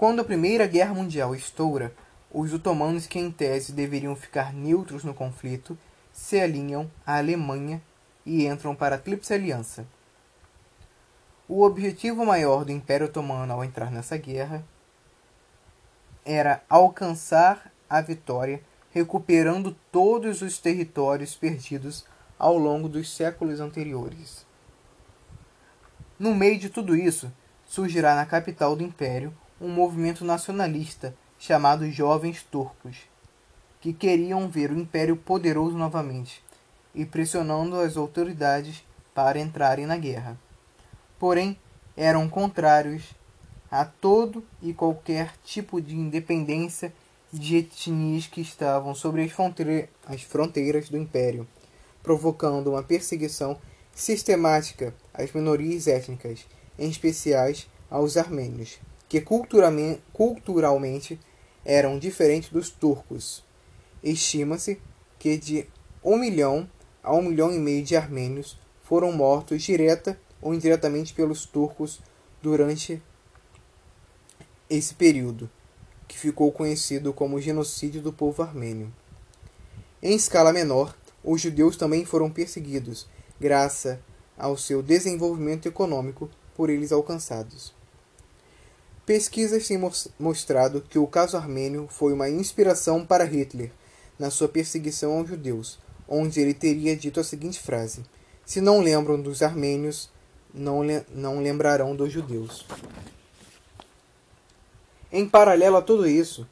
Quando a Primeira Guerra Mundial estoura, os otomanos que em tese deveriam ficar neutros no conflito se alinham à Alemanha e entram para a Tríplice Aliança. O objetivo maior do Império Otomano ao entrar nessa guerra era alcançar a vitória, recuperando todos os territórios perdidos ao longo dos séculos anteriores. No meio de tudo isso, surgirá na capital do império um movimento nacionalista chamado Jovens Turcos, que queriam ver o império poderoso novamente e pressionando as autoridades para entrarem na guerra. Porém, eram contrários a todo e qualquer tipo de independência de etnias que estavam sobre as, fronte as fronteiras do império, provocando uma perseguição sistemática às minorias étnicas, em especiais aos armênios, que culturalmente eram diferentes dos turcos. Estima-se que de um milhão a um milhão e meio de armênios foram mortos direta ou indiretamente pelos turcos durante esse período, que ficou conhecido como genocídio do povo armênio. Em escala menor, os judeus também foram perseguidos, graças ao seu desenvolvimento econômico por eles alcançados. Pesquisas têm mostrado que o caso armênio foi uma inspiração para Hitler na sua perseguição aos judeus, onde ele teria dito a seguinte frase: Se não lembram dos armênios, não, le não lembrarão dos judeus. Em paralelo a tudo isso,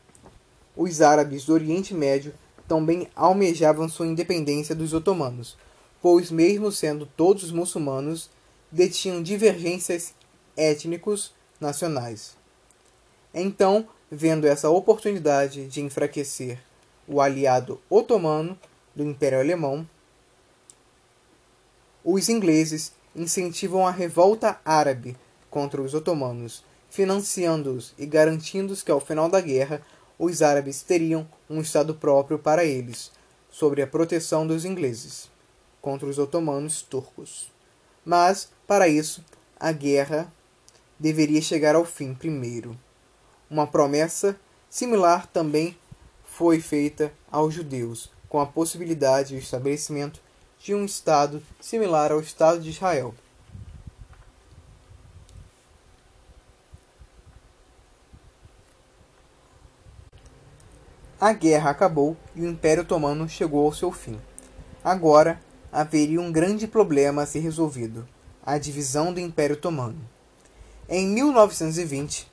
os árabes do Oriente Médio também almejavam sua independência dos otomanos, pois, mesmo sendo todos muçulmanos, detinham divergências étnicos nacionais. Então, vendo essa oportunidade de enfraquecer o aliado otomano do Império Alemão, os ingleses incentivam a revolta árabe contra os otomanos financiando-os e garantindo que ao final da guerra os árabes teriam um estado próprio para eles, sob a proteção dos ingleses, contra os otomanos turcos. Mas, para isso, a guerra deveria chegar ao fim primeiro. Uma promessa similar também foi feita aos judeus, com a possibilidade do estabelecimento de um Estado similar ao Estado de Israel. A guerra acabou e o Império Otomano chegou ao seu fim. Agora haveria um grande problema a ser resolvido: a divisão do Império Otomano. Em 1920,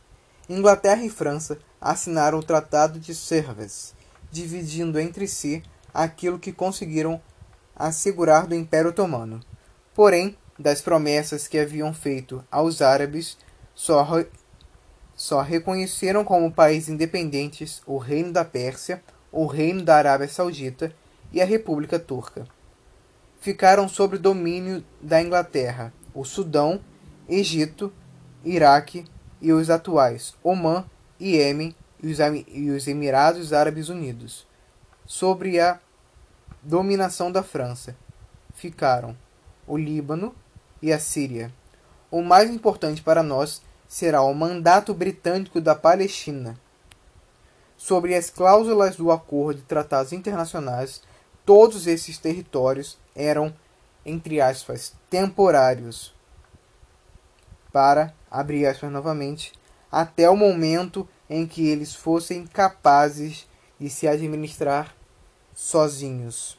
Inglaterra e França assinaram o Tratado de Sèvres, dividindo entre si aquilo que conseguiram assegurar do Império Otomano. Porém, das promessas que haviam feito aos árabes, só só reconheceram como países independentes o Reino da Pérsia, o Reino da Arábia Saudita e a República Turca. Ficaram sob domínio da Inglaterra o Sudão, Egito, Iraque e os atuais Omã, Iêmen e os Emirados Árabes Unidos. Sobre a dominação da França ficaram o Líbano e a Síria. O mais importante para nós será o mandato britânico da Palestina. Sobre as cláusulas do acordo de tratados internacionais, todos esses territórios eram, entre aspas, temporários para, abrir aspas novamente, até o momento em que eles fossem capazes de se administrar sozinhos.